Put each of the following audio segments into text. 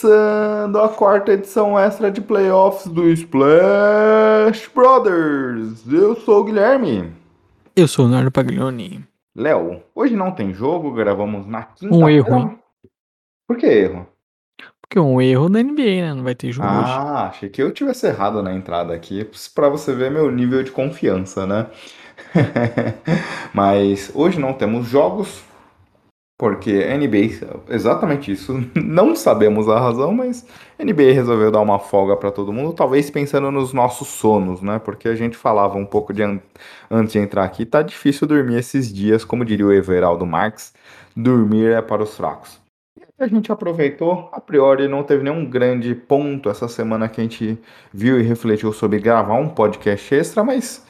Começando a quarta edição extra de playoffs do Splash Brothers. Eu sou o Guilherme. Eu sou o Leonardo Paglioni. Léo, hoje não tem jogo, gravamos na quinta. Um erro, hein? Por que erro? Porque um erro da NBA, né? Não vai ter jogo hoje. Ah, achei que eu tivesse errado na entrada aqui, pra você ver meu nível de confiança, né? Mas hoje não temos jogos, porque NBA, exatamente isso, não sabemos a razão, mas NBA resolveu dar uma folga pra todo mundo, talvez pensando nos nossos sonos, né? Porque a gente falava um pouco de an- antes de entrar aqui, tá difícil dormir esses dias, como diria o Everaldo Marx, dormir é para os fracos. A gente aproveitou, a priori não teve nenhum grande ponto essa semana que a gente viu e refletiu sobre gravar um podcast extra, mas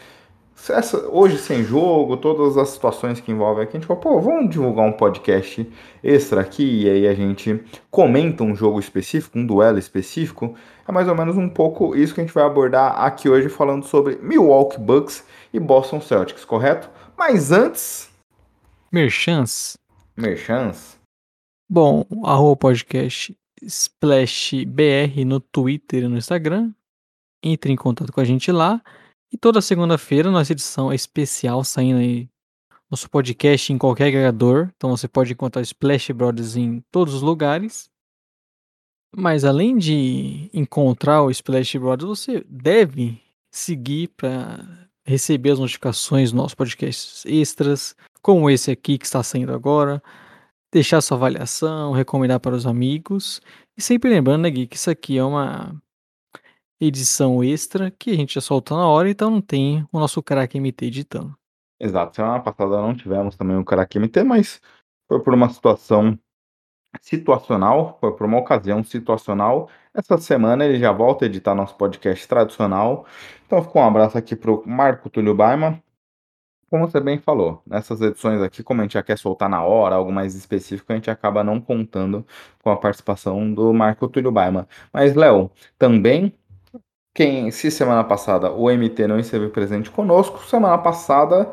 essa- hoje sem jogo, todas as situações que envolvem aqui, a gente falou, pô, vamos divulgar um podcast extra aqui e aí a gente comenta um jogo específico, um duelo específico. É mais ou menos um pouco isso que a gente vai abordar aqui hoje falando sobre Milwaukee Bucks e Boston Celtics, correto? Mas antes, Merchants. merchans. Bom, arroba podcast SplashBR no Twitter e no Instagram. Entre em contato com a gente lá. E toda segunda-feira, nossa edição é especial saindo aí. Nosso podcast em qualquer agregador. Então você pode encontrar Splash Brothers em todos os lugares. Mas além de encontrar o Splash Brothers, você deve seguir para receber as notificações dos nossos podcasts extras, como esse aqui que está saindo agora. Deixar sua avaliação, recomendar para os amigos. E sempre lembrando, né, Gui, que isso aqui é uma edição extra que a gente já solta na hora, então não tem o nosso craque MT editando. Exato, semana passada não tivemos também o Karaki MT, mas foi por uma situação situacional, foi por uma ocasião situacional. Essa semana ele já volta a editar nosso podcast tradicional. Então ficou um abraço aqui pro Marco Túlio Baima. Como você bem falou, nessas edições aqui, como a gente já quer soltar na hora, algo mais específico, a gente acaba não contando com a participação do Marco Túlio Baima. Mas, Léo, também quem, se semana passada o MT não esteve presente conosco, semana passada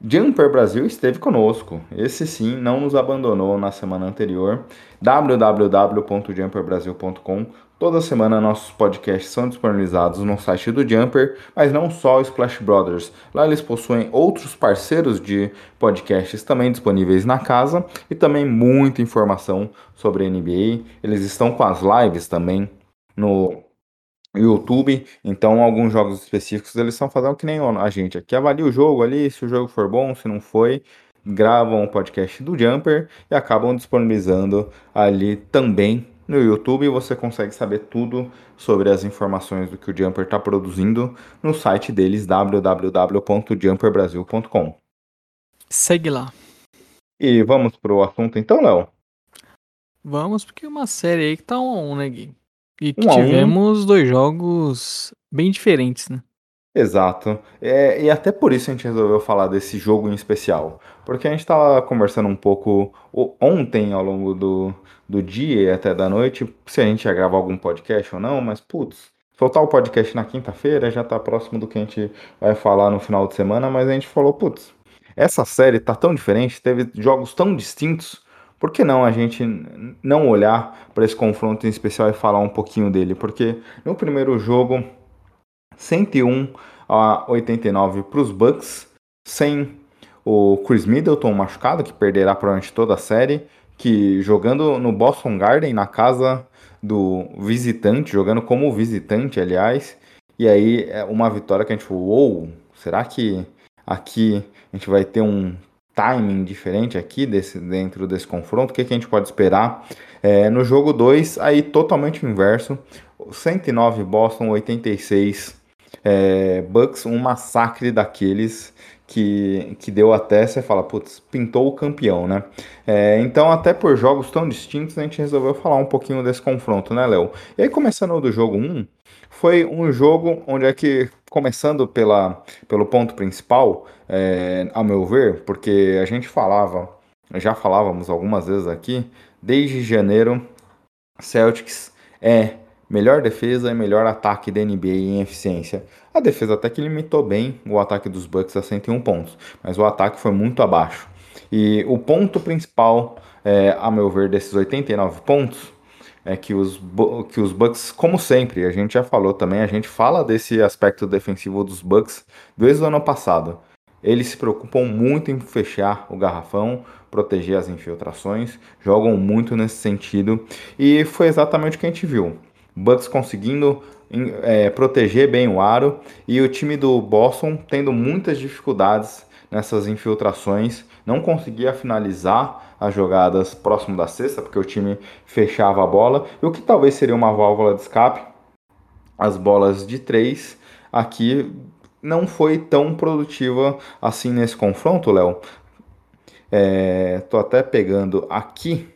Jumper Brasil esteve conosco. Esse sim não nos abandonou na semana anterior. www.jumperbrasil.com. Toda semana nossos podcasts são disponibilizados no site do Jumper, mas não só o Splash Brothers. Lá eles possuem outros parceiros de podcasts também disponíveis na casa e também muita informação sobre a NBA. Eles estão com as lives também no YouTube, então alguns jogos específicos eles estão fazendo que nem a gente aqui, avalia o jogo ali, se o jogo for bom, se não foi, gravam o podcast do Jumper e acabam disponibilizando ali também no YouTube e você consegue saber tudo sobre as informações do que o Jumper está produzindo no site deles www.jumperbrasil.com. Segue lá. E vamos pro assunto então, Léo? Vamos, porque é uma série aí que tá um um, né, Gui? E que Um a um. tivemos dois jogos bem diferentes, né? Exato. É, e até por isso a gente resolveu falar desse jogo em especial. Porque a gente estava conversando um pouco ontem ao longo do, do dia e até da noite, se a gente ia gravar algum podcast ou não, mas putz, soltar o podcast na quinta-feira já tá próximo do que a gente vai falar no final de semana, mas a gente falou, putz, essa série tá tão diferente, teve jogos tão distintos, por que não a gente não olhar para esse confronto em especial e falar um pouquinho dele? Porque no primeiro jogo 101 a 89 para os Bucks, sem o Chris Middleton machucado, que perderá provavelmente toda a série, que jogando no Boston Garden, na casa do visitante, jogando como visitante, aliás, e aí é uma vitória que a gente falou, uou, será que aqui a gente vai ter um timing diferente aqui desse, dentro desse confronto? O que, que a gente pode esperar? É, no jogo 2, aí totalmente inverso, 109 Boston, 86 é, Bucks um massacre daqueles que, que deu até, você fala, putz, pintou o campeão, né? É, então, até por jogos tão distintos, a gente resolveu falar um pouquinho desse confronto, né, Léo? E aí, começando do jogo 1, foi um jogo onde é que, começando pela, pelo ponto principal, é, ao meu ver, porque a gente falava, já falávamos algumas vezes aqui, desde janeiro, Celtics é melhor defesa e melhor ataque da NBA em eficiência. A defesa até que limitou bem o ataque dos Bucks a 101 pontos, mas o ataque foi muito abaixo. E o ponto principal, é, a meu ver, desses 89 pontos é que os, que os Bucks, como sempre, a gente já falou também, a gente fala desse aspecto defensivo dos Bucks desde o ano passado. Eles se preocupam muito em fechar o garrafão, proteger as infiltrações, jogam muito nesse sentido e foi exatamente o que a gente viu. Bucks conseguindo é, proteger bem o aro e o time do Boston tendo muitas dificuldades nessas infiltrações, não conseguia finalizar as jogadas próximo da cesta, porque o time fechava a bola, e o que talvez seria uma válvula de escape, as bolas de três, aqui não foi tão produtiva assim nesse confronto, Léo. É, tô até pegando aqui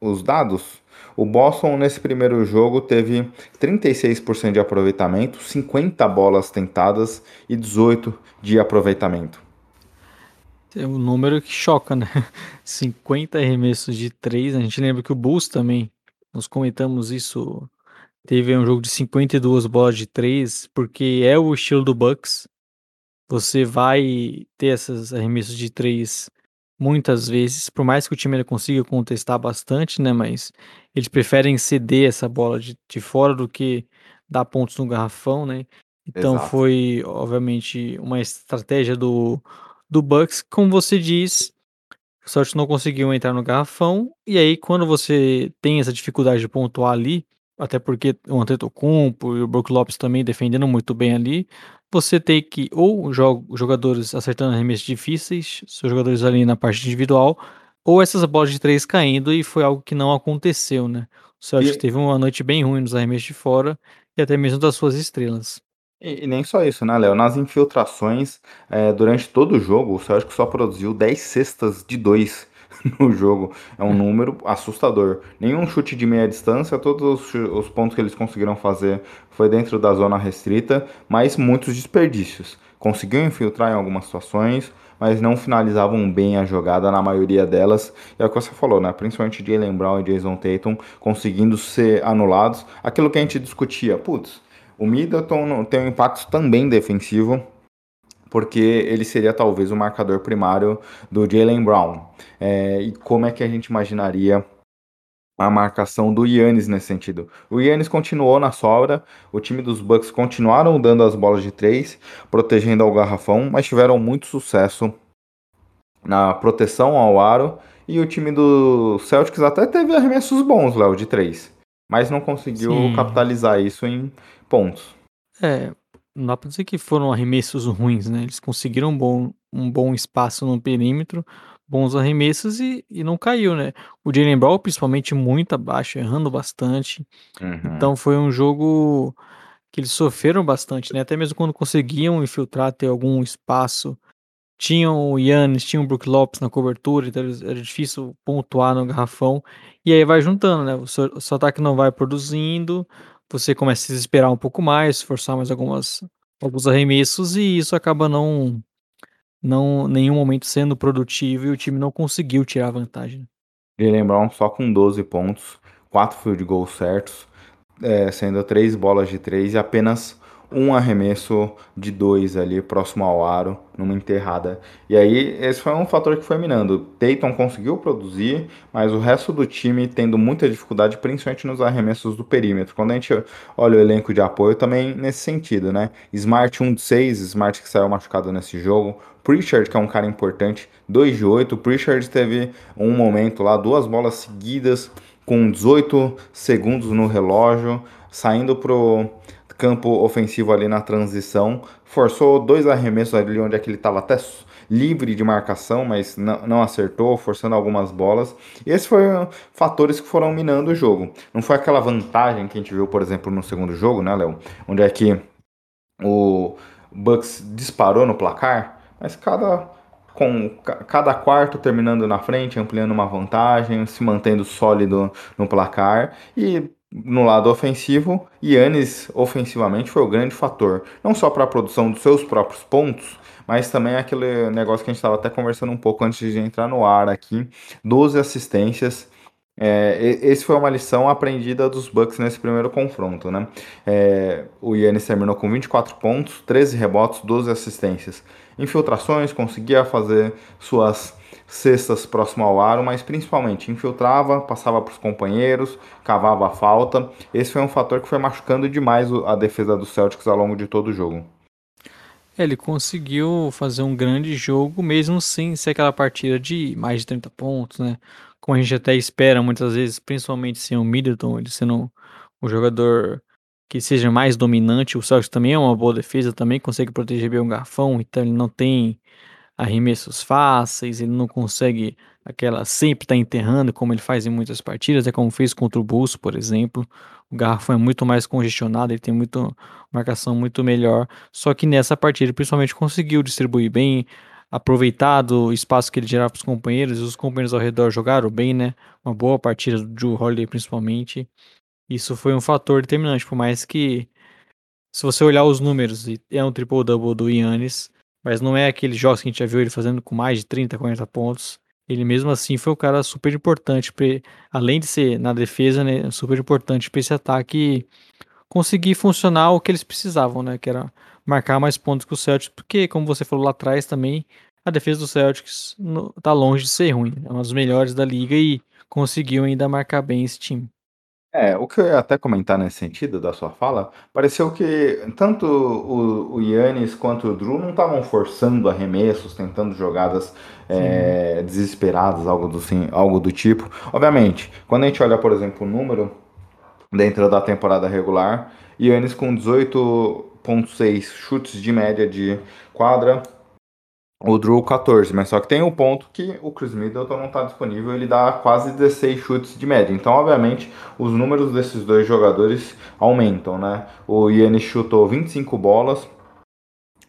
os dados. O Boston nesse primeiro jogo teve 36% de aproveitamento, 50 bolas tentadas e 18 de aproveitamento. É um número que choca, né? 50 arremessos de 3. A gente lembra que o Bulls também, nós comentamos isso, teve um jogo de 52 bolas de 3, porque é o estilo do Bucks. Você vai ter esses arremessos de 3 muitas vezes, por mais que o time consiga contestar bastante, né? Mas eles preferem ceder essa bola de, de fora do que dar pontos no garrafão, né? Então Exato. foi, obviamente, uma estratégia do, do Bucks, como você diz, o Celtics não conseguiu entrar no garrafão, e aí quando você tem essa dificuldade de pontuar ali, até porque o Antetokounmpo e o Brook Lopes também defendendo muito bem ali, você tem que ou jogadores acertando arremessos difíceis, seus jogadores ali na parte individual, ou essas bolas de três caindo, e foi algo que não aconteceu, né? O Celtics e... teve uma noite bem ruim nos arremessos de fora, e até mesmo das suas estrelas. E, e nem só isso, né, Léo? Nas infiltrações, é, durante todo o jogo, o Celtics só produziu 10 cestas de 2 no jogo. É um número assustador. Nenhum chute de meia distância, todos os, os, pontos que eles conseguiram fazer foi dentro da zona restrita, mas muitos desperdícios. Conseguiu infiltrar em algumas situações, mas não finalizavam bem a jogada na maioria delas. E é o que você falou, né? Principalmente Jalen Brown e Jason Tatum conseguindo ser anulados. Aquilo que a gente discutia, putz, o Middleton tem um impacto também defensivo porque ele seria talvez o marcador primário do Jalen Brown. É, e como é que a gente imaginaria a marcação do Yannis nesse sentido? O Yannis continuou na sobra, o time dos Bucks continuaram dando as bolas de três, protegendo ao garrafão, mas tiveram muito sucesso na proteção ao aro. E o time do Celtics até teve arremessos bons, Léo, de três. Mas não conseguiu Sim. capitalizar isso em pontos. É, não dá pra dizer que foram arremessos ruins, né? Eles conseguiram um bom, um bom espaço no perímetro, bons arremessos e, e não caiu, né? O Jalen Brown, principalmente, muito abaixo, errando bastante. Uhum. Então foi um jogo que eles sofreram bastante, né? Até mesmo quando conseguiam infiltrar, ter algum espaço. Tinham o Yannis, tinham o Brook Lopes na cobertura, então era difícil pontuar no garrafão. E aí vai juntando, né? O seu, o seu ataque não vai produzindo, você começa a se desesperar um pouco mais, forçar mais algumas, alguns arremessos e isso acaba não não nenhum momento sendo produtivo e o time não conseguiu tirar vantagem. E lembrar só com 12 pontos, 4 field goals certos, é, sendo 3 bolas de 3 e apenas um arremesso de dois ali próximo ao aro, numa enterrada. E aí, esse foi um fator que foi minando. Tatum conseguiu produzir, mas o resto do time tendo muita dificuldade, principalmente nos arremessos do perímetro. Quando a gente olha o elenco de apoio, também nesse sentido, né? Smart 1 de 6, Smart que saiu machucado nesse jogo. Pritchard, que é um cara importante, 2 de 8. Pritchard teve um momento lá, duas bolas seguidas, com 18 segundos no relógio, saindo pro campo ofensivo ali na transição, forçou dois arremessos ali onde é que ele estava até livre de marcação, mas não, não, acertou, forçando algumas bolas. E esses foram fatores que foram minando o jogo. Não foi aquela vantagem que a gente viu, por exemplo, no segundo jogo, né, Léo? Onde é que o Bucks disparou no placar, mas cada com cada quarto terminando na frente, ampliando uma vantagem, se mantendo sólido no placar e no lado ofensivo, Yannis ofensivamente foi o grande fator, não só para a produção dos seus próprios pontos, mas também aquele negócio que a gente estava até conversando um pouco antes de entrar no ar aqui, 12 assistências é, esse foi uma lição aprendida dos Bucks nesse primeiro confronto, né? É, o Yannis terminou com 24 pontos, 13 rebotes, 12 assistências. Infiltrações, conseguia fazer suas cestas próximo ao aro, mas principalmente infiltrava, passava para os companheiros, cavava a falta. Esse foi um fator que foi machucando demais a defesa dos Celtics ao longo de todo o jogo. Ele conseguiu fazer um grande jogo, mesmo sem ser aquela partida de mais de 30 pontos, né? como a gente até espera muitas vezes, principalmente sem o Middleton, ele sendo um jogador que seja mais dominante. O Celtics também é uma boa defesa, também consegue proteger bem o garfão, então ele não tem arremessos fáceis, ele não consegue aquela sempre tá enterrando como ele faz em muitas partidas, é como fez contra o Bulls, por exemplo. O garfão é muito mais congestionado, ele tem muito marcação muito melhor. Só que nessa partida, ele principalmente conseguiu distribuir bem, aproveitado o espaço que ele gerava para os companheiros, e os companheiros ao redor jogaram bem, né? Uma boa partida do Drew Holiday, principalmente. Isso foi um fator determinante, por mais que, se você olhar os números, é um triple-double do Yannis, mas não é aquele jogos que a gente já viu ele fazendo com mais de 30, 40 pontos. Ele mesmo assim foi um cara super importante, pra, além de ser na defesa, né, super importante para esse ataque conseguir funcionar o que eles precisavam, né, que era marcar mais pontos que o Celtics, porque, como você falou lá atrás também, a defesa do Celtics no, tá longe de ser ruim. É uma das melhores da liga e conseguiu ainda marcar bem esse time. É, o que eu ia até comentar nesse sentido da sua fala, pareceu que tanto o, o Yannis quanto o Drew não estavam forçando arremessos, tentando jogadas é, desesperadas, algo do, assim, algo do tipo. Obviamente, quando a gente olha, por exemplo, o número dentro da temporada regular, Yannis com 18 0,6 chutes de média de quadra, o Drew 14, mas só que tem um ponto que o Chris Middleton não está disponível, ele dá quase 16 chutes de média. Então, obviamente, os números desses dois jogadores aumentam, né? O Yannis chutou 25 bolas,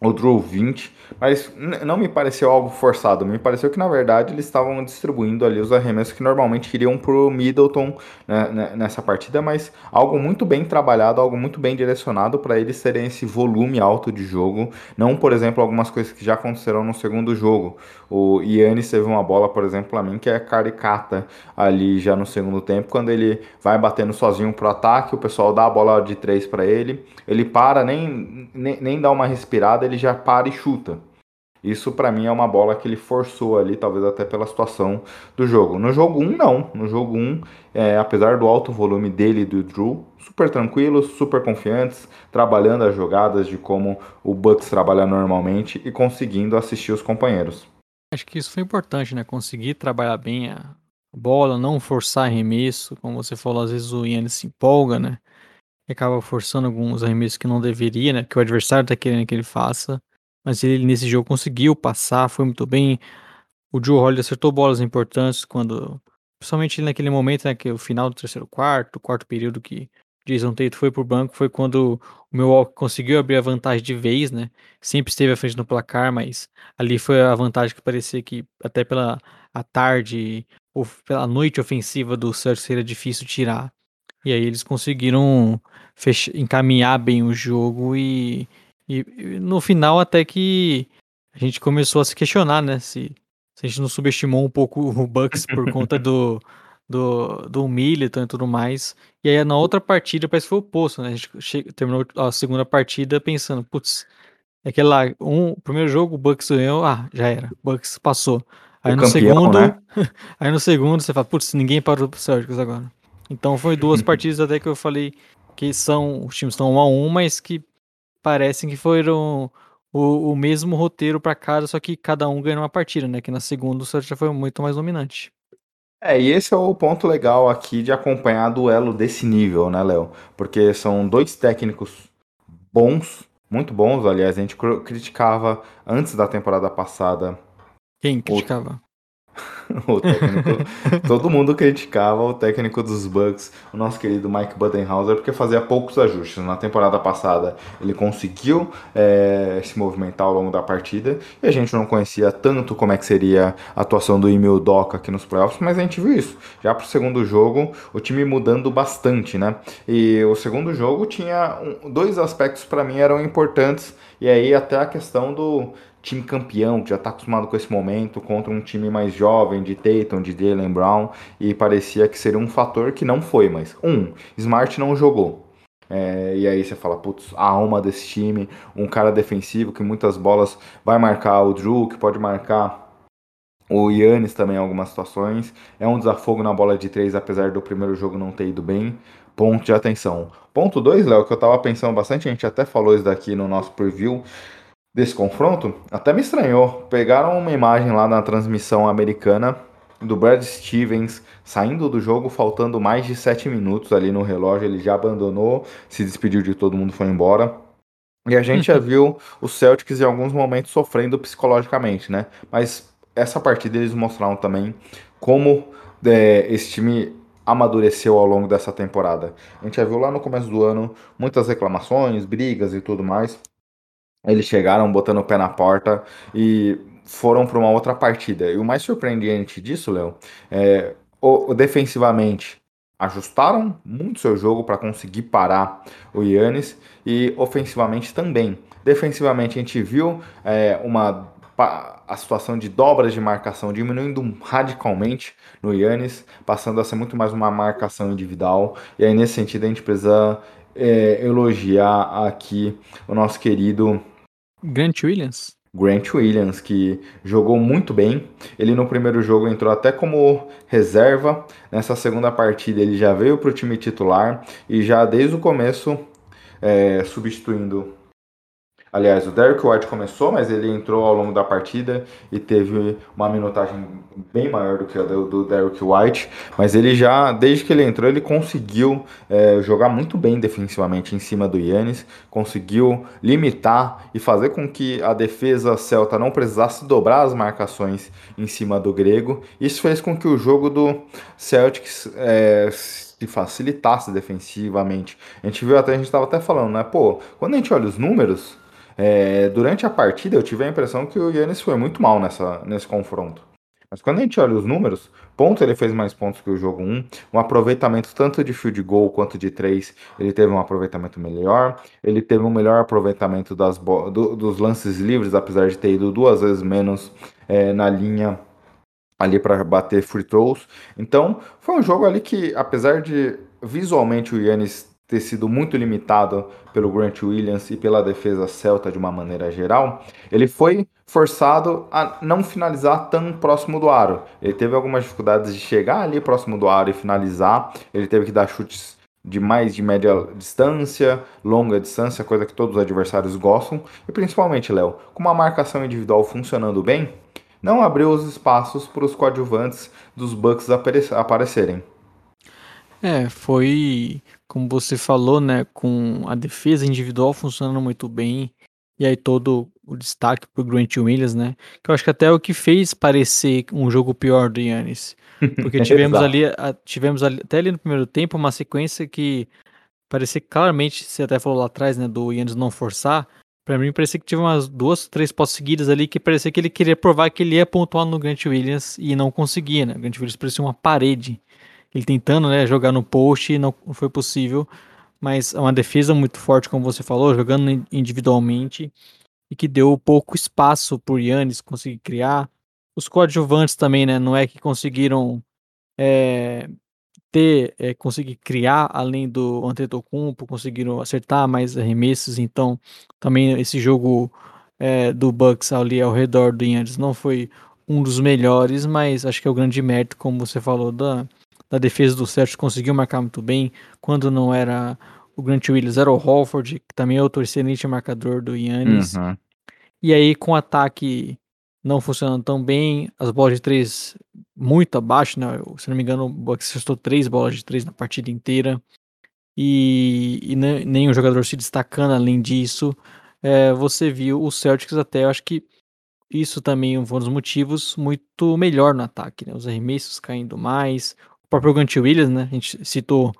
o Drew 20, mas não me pareceu algo forçado, me pareceu que na verdade eles estavam distribuindo ali os arremessos que normalmente iriam pro Middleton né, né nessa partida, mas algo muito bem trabalhado, algo muito bem direcionado para eles terem esse volume alto de jogo, não por exemplo algumas coisas que já aconteceram no segundo jogo. O Yannis teve uma bola, por exemplo, a mim que é caricata ali já no segundo tempo, quando ele vai batendo sozinho pro ataque, o pessoal dá a bola de três para ele, ele para, nem, nem, nem dá uma respirada, ele já para e chuta. Isso para mim é uma bola que ele forçou ali, talvez até pela situação do jogo. No jogo 1, não. No jogo 1, é, apesar do alto volume dele e do Drew, super tranquilos, super confiantes, trabalhando as jogadas de como o Bucks trabalha normalmente e conseguindo assistir os companheiros. Acho que isso foi importante, né? Conseguir trabalhar bem a bola, não forçar arremesso. Como você falou, às vezes o Yannis se empolga, né? Acaba forçando alguns arremessos que não deveria, né? Que o adversário tá querendo que ele faça mas ele nesse jogo conseguiu passar, foi muito bem. O Joe Holliday acertou bolas importantes quando, principalmente naquele momento, né, que é o final do terceiro quarto, quarto período que Jason Tate foi pro banco, foi quando o Milwaukee conseguiu abrir a vantagem de vez, né? Sempre esteve à frente no placar, mas ali foi a vantagem que parecia que até pela a tarde ou pela noite ofensiva do Celtics seria difícil tirar. E aí eles conseguiram fechar, encaminhar bem o jogo e e, e, no final até que a gente começou a se questionar, né? Se, se a gente não subestimou um pouco o Bucks por conta do, do, do Militon e tudo mais. E aí na outra partida parece que foi o oposto, né? A gente terminou a segunda partida pensando, putz, é aquele lá, um, primeiro jogo o Bucks ganhou, ah, já era, o Bucks passou. Aí o no campeão, segundo, né? aí no segundo você fala, putz, ninguém parou pro Celtics agora. Então foi duas partidas até que eu falei que são, os times estão um a um, mas que parecem que foram o, o mesmo roteiro para cada, só que cada um ganhou uma partida, né? Que na segunda o Santos já foi muito mais dominante. É, e esse é o ponto legal aqui de acompanhar duelo desse nível, né, Léo? Porque são dois técnicos bons, muito bons, aliás, a gente criticava antes da temporada passada. Quem criticava? o técnico, todo mundo criticava o técnico dos Bucks, o nosso querido Mike Budenhauser, porque fazia poucos ajustes. Na temporada passada ele conseguiu é, se movimentar ao longo da partida e a gente não conhecia tanto como é que seria a atuação do Emil Doca aqui nos playoffs, mas a gente viu isso. Já para o segundo jogo, o time mudando bastante, né? E o segundo jogo tinha um, dois aspectos para mim eram importantes e aí até a questão do time campeão, que já está acostumado com esse momento, contra um time mais jovem de Tatum, de Jalen Brown, e parecia que seria um fator que não foi, mas um, Smart não jogou. É, e aí você fala, putz, a alma desse time, um cara defensivo que muitas bolas vai marcar o Drew, que pode marcar o Yannis também em algumas situações. É um desafogo na bola de três, apesar do primeiro jogo não ter ido bem. Ponto de atenção. Ponto 2, Léo, que eu tava pensando bastante, a gente até falou isso daqui no nosso preview, desse confronto, até me estranhou. Pegaram uma imagem lá na transmissão americana do Brad Stevens saindo do jogo, faltando mais de 7 minutos ali no relógio. Ele já abandonou, se despediu de todo mundo, foi embora. E a gente já viu os Celtics em alguns momentos sofrendo psicologicamente, né? Mas essa partida eles mostraram também como é, esse time amadureceu ao longo dessa temporada. A gente já viu lá no começo do ano muitas reclamações, brigas e tudo mais. Eles chegaram botando o pé na porta e foram para uma outra partida. E o mais surpreendente disso, Léo, é o, o, defensivamente ajustaram muito seu jogo para conseguir parar o Yannis e ofensivamente também. Defensivamente a gente viu é, uma a situação de dobras de marcação diminuindo radicalmente no Yannis, passando a ser muito mais uma marcação individual. E aí nesse sentido a gente precisa é, elogiar aqui o nosso querido Grant Williams. Grant Williams, que jogou muito bem. Ele no primeiro jogo entrou até como reserva. Nessa segunda partida ele já veio para o time titular e já desde o começo é, substituindo Aliás, o Derek White começou, mas ele entrou ao longo da partida e teve uma minutagem bem maior do que a do, Derek White. Mas ele já, desde que ele entrou, ele conseguiu é, jogar muito bem defensivamente em cima do Yannis, conseguiu limitar e fazer com que a defesa celta não precisasse dobrar as marcações em cima do grego. Isso fez com que o jogo do Celtics é, se facilitasse defensivamente. A gente viu até, a gente estava até falando, né? Pô, quando a gente olha os números é, durante a partida, eu tive a impressão que o Yannis foi muito mal nessa, nesse confronto. Mas quando a gente olha os números, pontos ele fez mais pontos que o jogo 1, um aproveitamento tanto de field goal quanto de 3, ele teve um aproveitamento melhor, ele teve um melhor aproveitamento das do, dos lances livres, apesar de ter ido duas vezes menos é, na linha ali para bater free throws. Então, foi um jogo ali que, apesar de visualmente o Yannis ter sido muito limitado pelo Grant Williams e pela defesa celta de uma maneira geral, ele foi forçado a não finalizar tão próximo do aro. Ele teve algumas dificuldades de chegar ali próximo do aro e finalizar. Ele teve que dar chutes de mais de média distância, longa distância, coisa que todos os adversários gostam. E principalmente, Léo, com uma marcação individual funcionando bem, não abriu os espaços para os coadjuvantes dos Bucks aparecerem. É, foi como você falou, né, com a defesa individual funcionando muito bem, e aí todo o destaque pro Grant Williams, né, que eu acho que até é o que fez parecer um jogo pior do Yannis, porque tivemos ali, tivemos ali, até ali no primeiro tempo uma sequência que parecia claramente, você até falou lá atrás, né, do Yannis não forçar, Pra mim, parecia que tive umas duas, três postas seguidas ali que parecia que ele queria provar que ele ia pontuar no Grant Williams e não conseguia, né? O Grant Williams parecia uma parede ele tentando né, jogar no post, não foi possível. Mas é uma defesa muito forte, como você falou, jogando individualmente e que deu pouco espaço por Yannis conseguir criar. Os coadjuvantes também, né? Não é que conseguiram é, ter, é, conseguir criar além do Antetokounmpo, conseguiram acertar mais arremessos. Então, também esse jogo é, do Bucks ali ao redor do Yannis não foi um dos melhores, mas acho que é o grande mérito, como você falou, da, da defesa do Celtics conseguiu marcar muito bem. Quando não era o Grant Williams, era o Holford, que também é outro excelente marcador do Yannis. Uhum. E aí, com o ataque não funcionando tão bem, as bolas de três muito abaixo, né? Se não me engano, o Bucks acertou três bolas de três na partida inteira. E, e nenhum jogador se destacando além disso. É, você viu o Celtics até, eu acho que isso também foi um dos motivos muito melhor no ataque, né? Os arremessos caindo mais. O próprio Grant Williams, né? A gente citou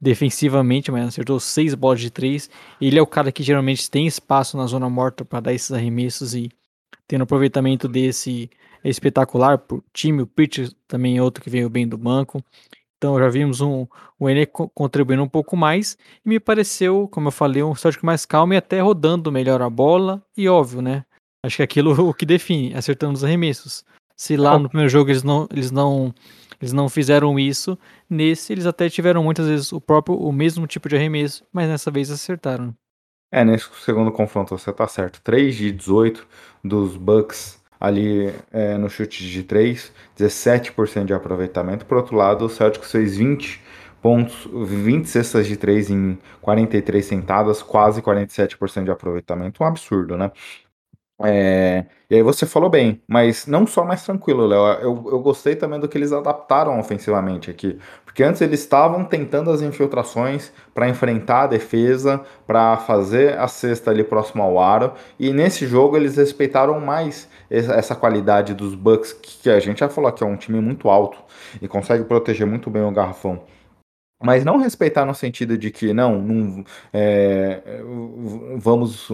defensivamente, mas acertou seis bolas de três. Ele é o cara que geralmente tem espaço na zona morta para dar esses arremessos e tendo aproveitamento desse é espetacular pro time. O Pitcher também é outro que veio bem do banco. Então já vimos um, o Ener contribuindo um pouco mais e me pareceu, como eu falei, um Celtic mais calmo e até rodando melhor a bola e óbvio, né? Acho que aquilo o que define, acertando os arremessos. Se lá no primeiro jogo eles não, eles não, eles não fizeram isso, nesse eles até tiveram muitas vezes o próprio, o mesmo tipo de arremesso, mas nessa vez acertaram. É, nesse segundo confronto você tá certo. 3 de 18 dos Bucks ali é, no chute de 3, 17% de aproveitamento. Por outro lado, o Celtics fez 20 pontos, 20 cestas de 3 em 43 sentadas, quase 47% de aproveitamento. Um absurdo, né? É, e aí você falou bem, mas não só mais tranquilo, Léo. Eu, eu gostei também do que eles adaptaram ofensivamente aqui. Porque antes eles estavam tentando as infiltrações para enfrentar a defesa, para fazer a cesta ali próximo ao aro. E nesse jogo eles respeitaram mais essa qualidade dos Bucks, que a gente já falou que é um time muito alto e consegue proteger muito bem o garrafão mas não respeitar no sentido de que não, não é, vamos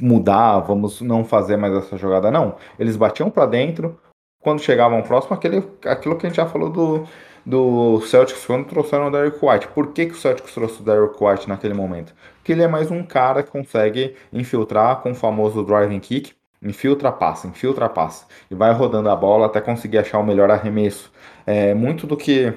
mudar, vamos não fazer mais essa jogada, não. Eles batiam para dentro, quando chegavam próximo, aquele, aquilo que a gente já falou do, do Celtics quando trouxeram o Derek White. Por que, que o Celtics trouxe o Derek White naquele momento? Porque ele é mais um cara que consegue infiltrar com o famoso driving kick, infiltra, passa, infiltra, passa, e vai rodando a bola até conseguir achar o melhor arremesso. É muito do que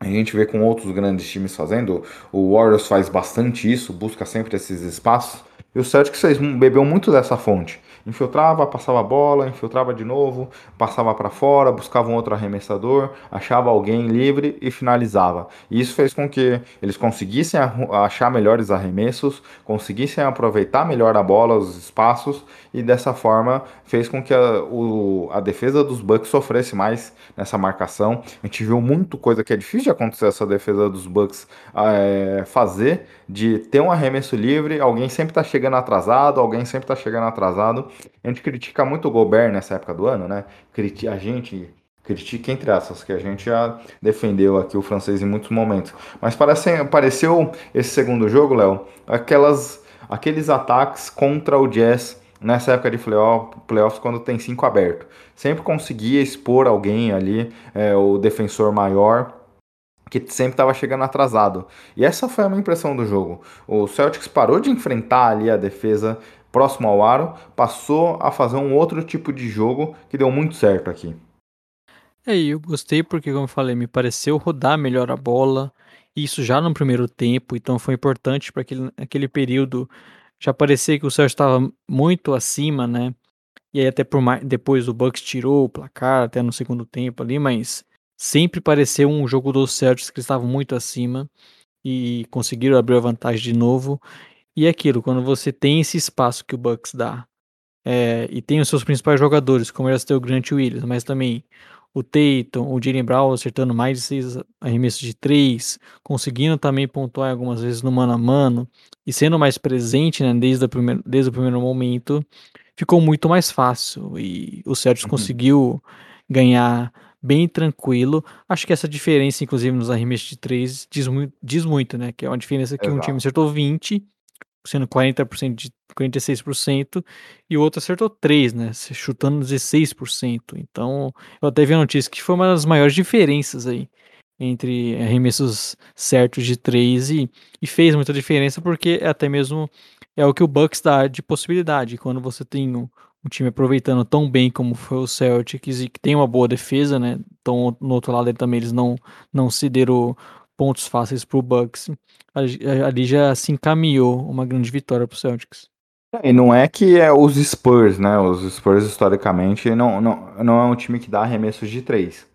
a gente vê com outros grandes times fazendo, o Warriors faz bastante isso, busca sempre esses espaços, e o Celtics bebeu muito dessa fonte. Infiltrava, passava a bola, infiltrava de novo, passava para fora, buscava um outro arremessador, achava alguém livre e finalizava. E isso fez com que eles conseguissem achar melhores arremessos, conseguissem aproveitar melhor a bola, os espaços, e dessa forma fez com que a, o, a defesa dos Bucks sofresse mais nessa marcação. A gente viu muito coisa que é difícil de acontecer essa defesa dos Bucks é, fazer, de ter um arremesso livre, alguém sempre está chegando atrasado, alguém sempre está chegando atrasado. A gente critica muito o Gobert nessa época do ano, né? A gente critica entre essas, que a gente já defendeu aqui o francês em muitos momentos. Mas parece, pareceu esse segundo jogo, Léo, aquelas aqueles ataques contra o Jazz nessa época de playoff, playoffs quando tem cinco aberto. Sempre conseguia expor alguém ali, é, o defensor maior, que sempre estava chegando atrasado. E essa foi a minha impressão do jogo. O Celtics parou de enfrentar ali a defesa próximo ao aro, passou a fazer um outro tipo de jogo que deu muito certo aqui. É, eu gostei porque, como eu falei, me pareceu rodar melhor a bola, isso já no primeiro tempo, então foi importante para aquele, aquele período já parecia que o Celtics estava muito acima, né? E aí até por mais, depois o Bucks tirou o placar até no segundo tempo ali, mas sempre pareceu um jogo dos Celtics que estavam muito acima e conseguiram abrir a vantagem de novo. E é aquilo, quando você tem esse espaço que o Bucks dá, é, e tem os seus principais jogadores, como era o Grant Williams, mas também o Tatum, o Jalen Brown acertando mais de seis arremessos de três, conseguindo também pontuar algumas vezes no mano a mano, e sendo mais presente né, desde, a primeir, desde o primeiro momento, ficou muito mais fácil. E o Celtics uhum. conseguiu ganhar bem tranquilo. Acho que essa diferença, inclusive, nos arremessos de três, diz, diz muito, né? Que é uma diferença que Exato. um time acertou 20, sendo 40% de 46%, e o outro acertou 3, né? Chutando 16%. Então, eu até vi a notícia que foi uma das maiores diferenças aí entre arremessos certos de 3 e, e fez muita diferença porque até mesmo é o que o Bucks dá de possibilidade. Quando você tem um, um time aproveitando tão bem como foi o Celtics e que tem uma boa defesa, né? Então, no outro lado também eles não, não cederam pontos fáceis para o Bucks. Ali já se encaminhou uma grande vitória para o Celtics. E não é que é os Spurs, né? Os Spurs, historicamente, não, não, não é um time que dá arremessos de três.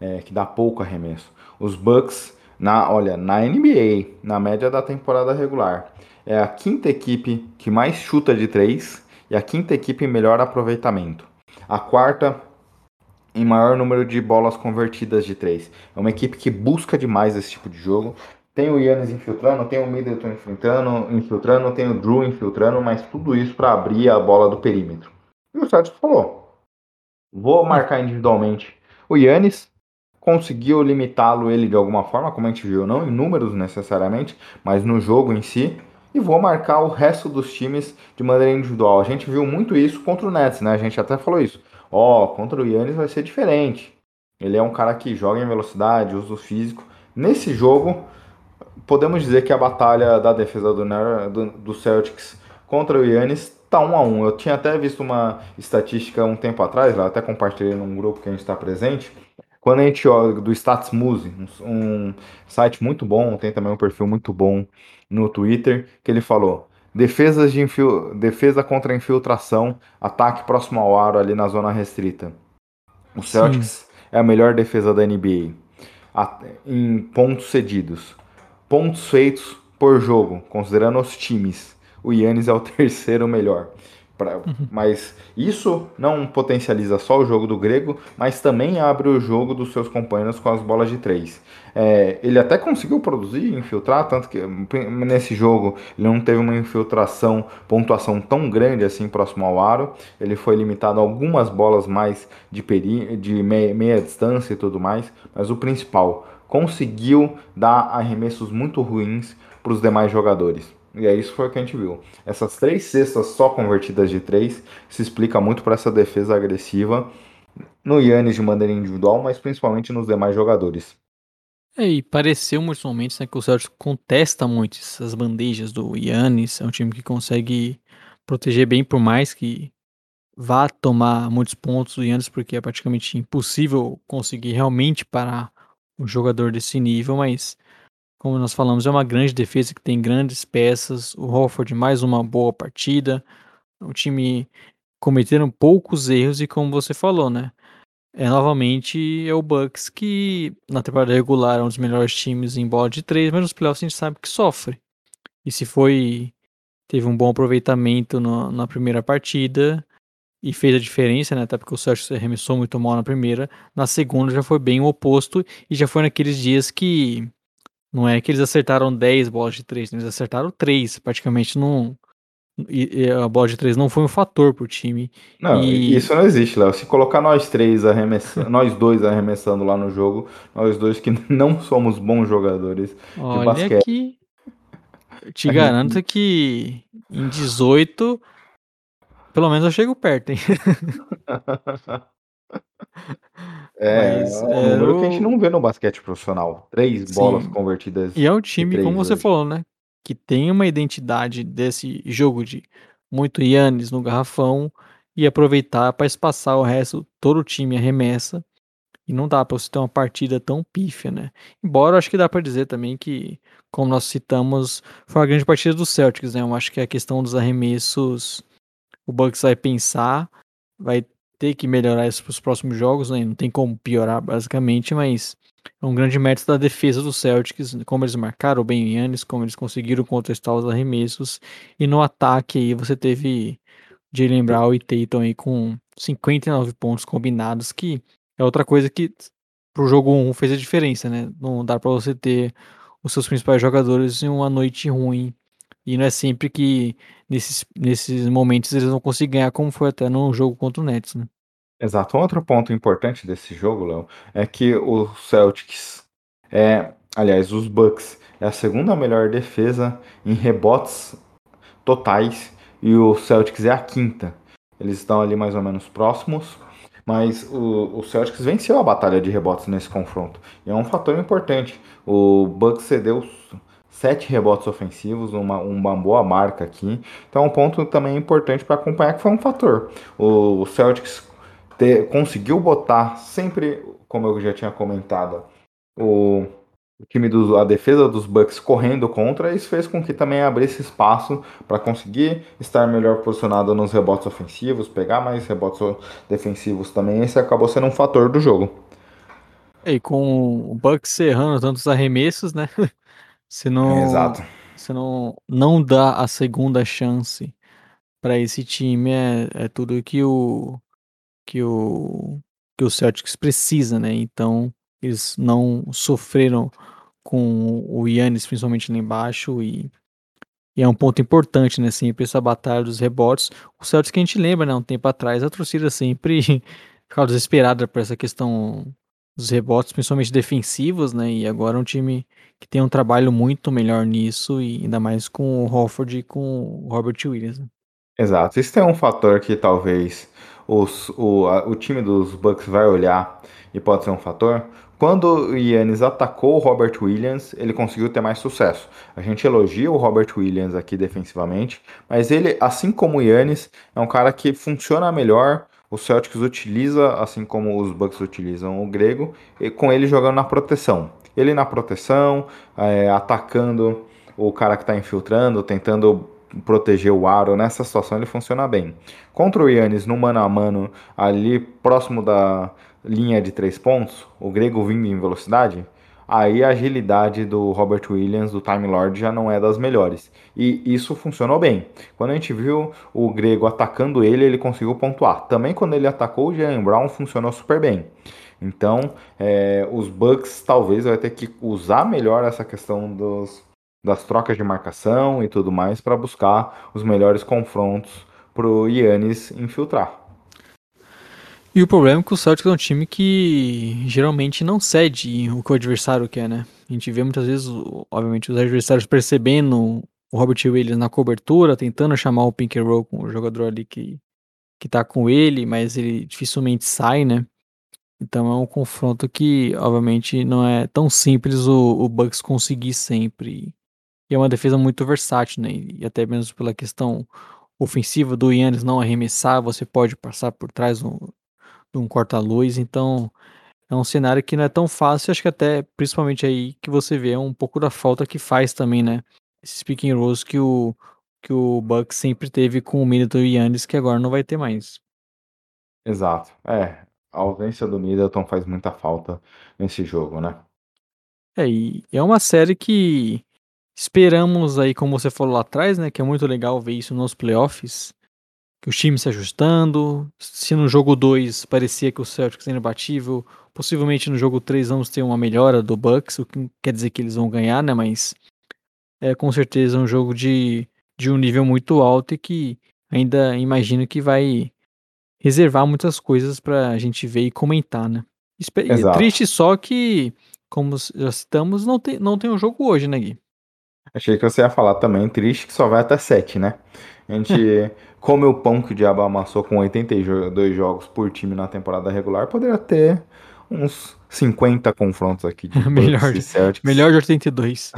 É, que dá pouco arremesso. Os Bucks, na, olha, na NBA, na média da temporada regular, é a quinta equipe que mais chuta de três e a quinta equipe melhor aproveitamento. A quarta em maior número de bolas convertidas de três. É uma equipe que busca demais esse tipo de jogo. Tem o Yannis infiltrando, tem o Middleton infiltrando, infiltrando, tem o Drew infiltrando, mas tudo isso para abrir a bola do perímetro. E o Celtics falou: Vou marcar individualmente o Yannis. Conseguiu limitá-lo ele de alguma forma, como a gente viu, não em números necessariamente, mas no jogo em si. E vou marcar o resto dos times de maneira individual. A gente viu muito isso contra o Nets, né? A gente até falou isso. Ó, oh, contra o Yannis vai ser diferente. Ele é um cara que joga em velocidade, uso físico. Nesse jogo, podemos dizer que a batalha da defesa do, do, do Celtics contra o Yannis tá um a um. Eu tinha até visto uma estatística um tempo atrás, lá até compartilhei num grupo que a gente está presente. Quando a gente olha do StatsMuse, um, um site muito bom, tem também um perfil muito bom no Twitter, que ele falou: defesas de infil... defesa contra infiltração, ataque próximo ao aro ali na zona restrita. O Celtics Sim. é a melhor defesa da NBA em pontos cedidos. Pontos feitos por jogo, considerando os times o Yannis é o terceiro melhor. Pra, uhum. Mas isso não potencializa só o jogo do grego, mas também abre o jogo dos seus companheiros com as bolas de três. É, ele até conseguiu produzir, infiltrar, tanto que nesse jogo ele não teve uma infiltração, pontuação tão grande assim próximo ao aro. Ele foi limitado a algumas bolas mais de, peri de meia, meia distância e tudo mais, mas o principal, conseguiu dar arremessos muito ruins para os demais jogadores. E é isso foi o que a gente viu. Essas três cestas só convertidas de três se explica muito para essa defesa agressiva no Yannis de maneira individual, mas principalmente nos demais jogadores. É, e pareceu muitos momentos né, que o Celtics contesta muito essas bandejas do Yannis. É um time que consegue proteger bem, por mais que vá tomar muitos pontos do Yannis, porque é praticamente impossível conseguir realmente parar um jogador desse nível, mas como nós falamos, é uma grande defesa que tem grandes peças. O Hofford, mais uma boa partida. O time cometeram poucos erros e, como você falou, né? É novamente é o Bucks que na temporada regular é um dos melhores times em bola de três, mas nos playoffs a gente sabe que sofre. E se foi teve um bom aproveitamento no, na primeira partida e fez a diferença, né? Até porque o Celtics arremessou muito mal na primeira, na segunda já foi bem o oposto e já foi naqueles dias que não é que eles acertaram 10 bolas de 3, eles acertaram 3, praticamente não. E, e a bola de 3 não foi um fator pro time. Não, e... isso não existe, Léo. Se colocar nós três arremessando, nós dois arremessando lá no jogo, nós dois que não somos bons jogadores Olha de basquete. Que... Eu te garanto que em 18, pelo menos eu chego perto, hein? É, Mas, é um é, número que a gente não vê no basquete profissional. Três Sim. bolas convertidas. E é um time, como você hoje. falou, né? Que tem uma identidade desse jogo de muito Yannis no garrafão e aproveitar para espaçar o resto, todo o time arremessa. E não dá para você ter uma partida tão pífia, né? Embora eu acho que dá para dizer também que, como nós citamos, foi uma grande partida do Celtics, né? Eu acho que a questão dos arremessos, o Bucks vai pensar, vai ter que melhorar isso para os próximos jogos, né? Não tem como piorar, basicamente, mas é um grande mérito da defesa dos Celtics, como eles marcaram bem o Yannis, como eles conseguiram contestar os arremessos. E no ataque aí você teve Jalen Brown e Tatum aí com 59 pontos combinados, que é outra coisa que pro jogo 1 fez a diferença, né? Não dá para você ter os seus principais jogadores em uma noite ruim. E não é sempre que nesses, nesses momentos eles vão conseguir ganhar, como foi até no jogo contra o Nets, né? Exato. Um outro ponto importante desse jogo, Léo, é que o Celtics é, aliás, os Bucks é a segunda melhor defesa em rebotes totais e o Celtics é a quinta. Eles estão ali mais ou menos próximos, mas o, o Celtics venceu a batalha de rebotes nesse confronto. E é um fator importante. O Bucks cedeu sete rebotes ofensivos, uma, uma boa marca aqui. Então, um ponto também importante para acompanhar que foi um fator. O Celtics conseguiu botar sempre, como eu já tinha comentado, o, time a defesa dos Bucks correndo contra, isso fez com que também abrisse espaço para conseguir estar melhor posicionado nos rebotes ofensivos, pegar mais rebotes defensivos também. Esse acabou sendo um fator do jogo. E com o Bucks errando tantos arremessos, né? Você não, Exato. Você não, não dá a segunda chance para esse time. É, é tudo que o que o que o Celtics precisa, né? Então eles não sofreram com o Yannis, principalmente lá embaixo, e, e, é um ponto importante, né? Sempre essa batalha dos rebotes. O Celtics que a gente lembra, né? Um tempo atrás, a torcida sempre ficava desesperada por essa questão dos rebotes, principalmente defensivos, né? E agora é um time que tem um trabalho muito melhor nisso, e ainda mais com o Hofford e com o Robert Williams. Né? Exato. Isso é um fator que talvez os, o, a, o time dos Bucks vai olhar e pode ser um fator. Quando o Yannis atacou o Robert Williams, ele conseguiu ter mais sucesso. A gente elogia o Robert Williams aqui defensivamente, mas ele, assim como o Yannis, é um cara que funciona melhor. O Celtics utiliza, assim como os Bucks utilizam o Grego, com ele jogando na proteção. Ele na proteção, é, atacando o cara que está infiltrando, tentando proteger o aro, nessa situação ele funciona bem. Contra o Yannis no mano a mano, ali próximo da linha de três pontos, o grego vindo em velocidade, aí a agilidade do Robert Williams, do Time Lord, já não é das melhores. E isso funcionou bem. Quando a gente viu o grego atacando ele, ele conseguiu pontuar. Também quando ele atacou o Jalen Brown, funcionou super bem. Então, é, os Bucks talvez vai ter que usar melhor essa questão dos, das trocas de marcação e tudo mais para buscar os melhores confrontos para o Yannis infiltrar. E o problema é que o Celtics é um time que geralmente não cede o que o adversário quer, né? A gente vê muitas vezes, obviamente, os adversários percebendo o Robert Williams na cobertura, tentando chamar o pink and roll com o jogador ali que, que tá com ele, mas ele dificilmente sai, né? Então é um confronto que, obviamente, não é tão simples o, o Bucks conseguir sempre. E é uma defesa muito versátil, né? E até mesmo pela questão ofensiva do Yannis não arremessar, você pode passar por trás de um corta-luz, então é um cenário que não é tão fácil, acho que até principalmente aí que você vê um pouco da falta que faz também, né? Esse speaking rose que o que o Bucks sempre teve com o Middleton e Yannis, que agora não vai ter mais. Exato. É, a ausência do Middleton faz muita falta nesse jogo, né? É, e é uma série que Esperamos aí, como você falou lá atrás, né, que é muito legal ver isso nos playoffs, que os times se ajustando. Se no jogo 2 parecia que o Celtics era imbatível, possivelmente no jogo 3 vamos ter uma melhora do Bucks, o que quer dizer que eles vão ganhar, né, mas é com certeza um jogo de, de um nível muito alto e que ainda imagino que vai reservar muitas coisas pra gente ver e comentar, né. Exato. Triste só que, como já citamos, não tem, não tem um jogo hoje, né, Gui? Achei que você ia falar também, triste que só vai até 7, né? A gente come o pão que o Diabo amassou com 82 jogos por time na temporada regular, poderia ter uns 50 confrontos aqui de melhor, Celtics. melhor de 82.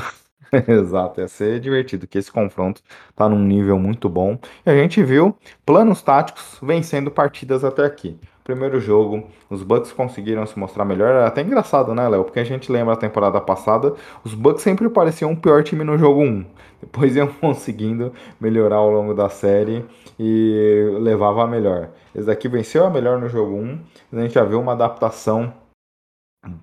Exato, ia ser divertido, que esse confronto tá num nível muito bom. E a gente viu planos táticos vencendo partidas até aqui primeiro jogo, os Bucks conseguiram se mostrar melhor. Era até engraçado, né, Léo? Porque a gente lembra a temporada passada, os Bucks sempre pareciam um pior time no jogo 1. Depois iam conseguindo melhorar ao longo da série e levava a melhor. Esse daqui venceu a melhor no jogo 1. A gente já viu uma adaptação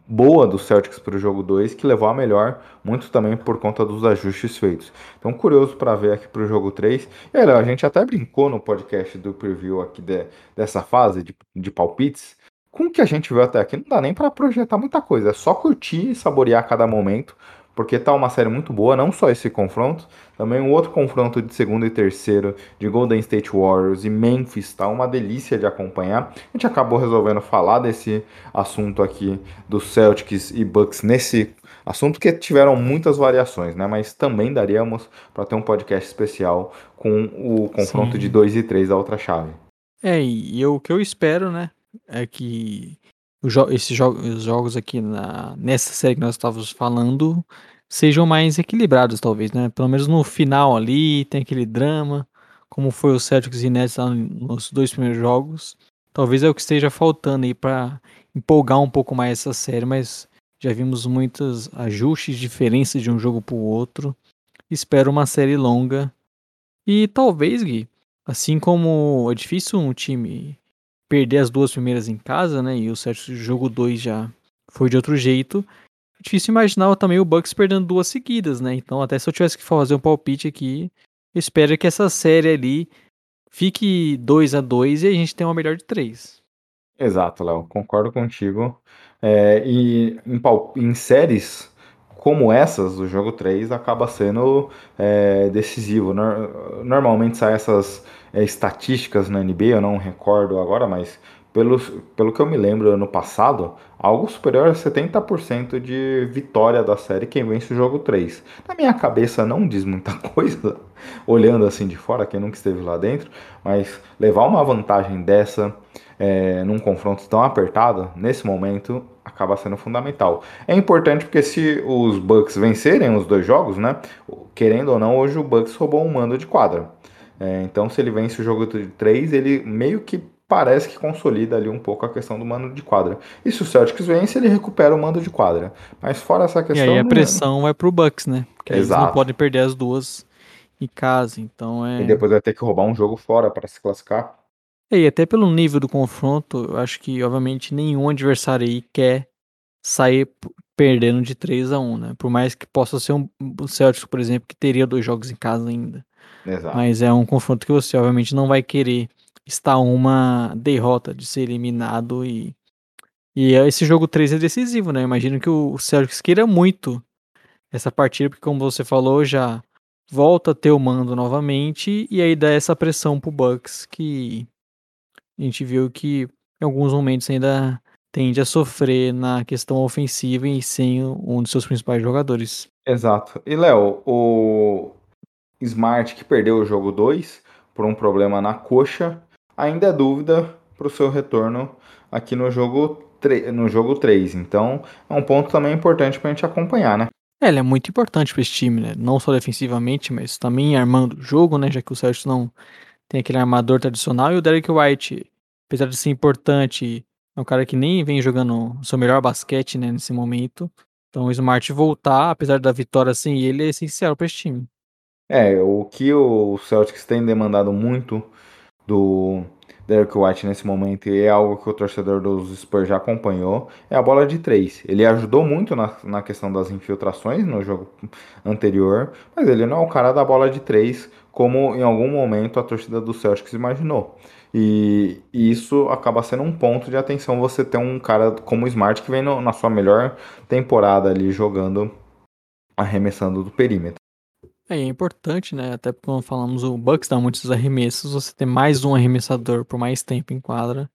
boa do Celtics para o jogo 2, que levou a melhor, muito também por conta dos ajustes feitos. Então, curioso para ver aqui para o jogo 3. E a gente até brincou no podcast do preview aqui de, dessa fase de, de palpites. Com o que a gente viu até aqui, não dá nem para projetar muita coisa, é só curtir e saborear cada momento, porque tá uma série muito boa, não só esse confronto, também um outro confronto de segundo e terceiro de Golden State Warriors e Memphis, tá uma delícia de acompanhar. A gente acabou resolvendo falar desse assunto aqui dos Celtics e Bucks nesse assunto que tiveram muitas variações, né? Mas também daríamos para ter um podcast especial com o confronto Sim. de 2 e 3 da outra chave. É, e o que eu espero, né, é que jo esses jo os jogos aqui na nessa série que nós estávamos falando, sejam mais equilibrados talvez, né, pelo menos no final ali, tem aquele drama, como foi o Celtics e Nets nos dois primeiros jogos. Talvez é o que esteja faltando aí para empolgar um pouco mais essa série, mas já vimos muitos ajustes, diferenças de um jogo para o outro. Espero uma série longa. E talvez, Gui, assim como é difícil um time perder as duas primeiras em casa, né? E o certo jogo 2 já foi de outro jeito. É difícil imaginar também o Bucks perdendo duas seguidas, né? Então, até se eu tivesse que fazer um palpite aqui, espero que essa série ali fique 2 a 2 e a gente tenha uma melhor de três. Exato, Léo, concordo contigo. É, e em, em, séries como essas, o jogo 3 acaba sendo é, decisivo. Normalmente saem essas é, estatísticas na NBA, eu não recordo agora, mas pelo, pelo que eu me lembro, ano passado, algo superior a 70% de vitória da série quem vence o jogo 3. Na minha cabeça não diz muita coisa, olhando assim de fora, quem nunca esteve lá dentro, mas levar uma vantagem dessa é, num confronto tão apertado, nesse momento, acaba sendo fundamental. É importante porque se os Bucks vencerem os dois jogos, né, querendo ou não, hoje o Bucks roubou um mando de quadra. É, então, se ele vence o jogo de 3, ele meio que parece que consolida ali um pouco a questão do mando de quadra. E se o Celtics vence, ele recupera o mando de quadra. Mas fora essa questão... E aí a né, pressão vai pro Bucks, né? Porque eles não Exato. podem perder as duas em casa, então é... E depois vai ter que roubar um jogo fora para se classificar. É, E até pelo nível do confronto, eu acho que, obviamente, nenhum adversário aí quer sair perdendo de 3 a 1 né? Por mais que possa ser um o Celtics, por exemplo, que teria dois jogos em casa ainda. Exato. Mas é um confronto que você, obviamente, não vai querer estar uma derrota de ser eliminado e. E esse jogo 3 é decisivo, né? Imagino que o Celtics queira muito essa partida, porque, como você falou, já volta a ter o mando novamente e aí dá essa pressão pro Bucks que a gente viu que em alguns momentos ainda tende a sofrer na questão ofensiva e sem um dos seus principais jogadores. Exato. E, Léo, o Smart que perdeu o jogo 2 por um problema na coxa, ainda é dúvida para o seu retorno aqui no jogo, no jogo 3. Então, é um ponto também importante para a gente acompanhar, né? É, ele é muito importante para esse time, né? Não só defensivamente, mas também armando o jogo, né? Já que o Celtics não tem aquele armador tradicional. E o Derek White, apesar de ser importante, é um cara que nem vem jogando o seu melhor basquete, né? Nesse momento. Então o Smart voltar, apesar da vitória sem ele, é essencial para esse time. É, o que o Celtics tem demandado muito do Derek White nesse momento, e é algo que o torcedor dos Spurs já acompanhou, é a bola de três. Ele ajudou muito na, na questão das infiltrações no jogo anterior, mas ele não é o cara da bola de três, como em algum momento a torcida do Celtics imaginou. E, e isso acaba sendo um ponto de atenção você ter um cara como o Smart que vem no- na sua melhor temporada ali jogando, arremessando do perímetro. É, e é importante, né? Até porque quando falamos o Bucks dá muitos arremessos, você ter mais um arremessador por mais tempo em quadra.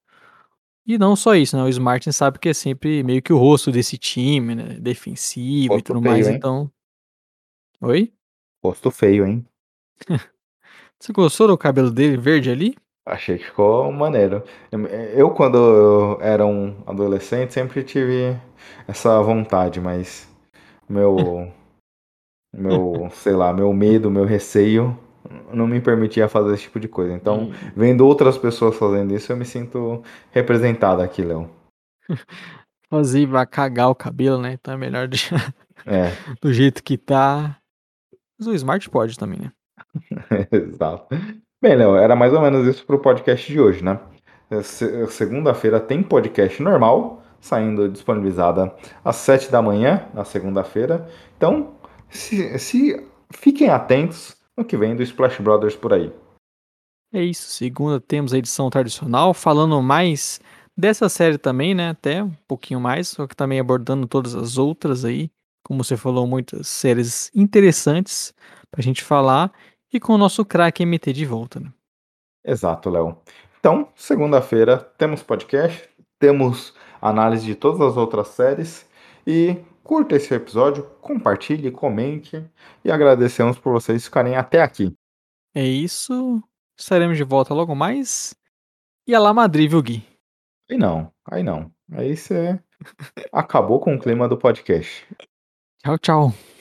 E não só isso, né? O Smart sabe que é sempre meio que o rosto desse time, né? Defensivo e Rosto tudo feio, mais, hein? então. Oi? Rosto feio, hein? Você gostou do cabelo dele verde ali? Achei que ficou maneiro. Eu, quando eu era um adolescente, sempre tive essa vontade, mas meu, meu, sei lá, meu medo, meu receio não me permitia fazer esse tipo de coisa. Então, Hum. vendo outras pessoas fazendo isso, eu me sinto representado aqui, Léo. Fazer vai cagar o cabelo, né? Então é melhor deixar É, do jeito que tá. Mas o Smart pode também, né? exato. Bem, Léo, era mais ou menos isso pro podcast de hoje, né? Se- Segunda-feira tem podcast normal, saindo disponibilizada às 7 da manhã, na segunda-feira. Então, se, se- fiquem atentos no que vem do Splash Brothers por aí. É isso, segunda temos a edição tradicional, falando mais dessa série também, né? Até um pouquinho mais, só que também abordando todas as outras aí. Como você falou, muitas séries interessantes pra gente falar. E com o nosso craque MT de volta, né? Exato, Léo. Então, segunda-feira temos podcast, temos análise de todas as outras séries e curta esse episódio, compartilhe, comente e agradecemos por vocês ficarem até aqui. É isso. Estaremos de volta logo mais. E a lá Madrid, viu, Gui? Aí não, aí não. Aí você acabou com o clima do podcast. Tchau, tchau.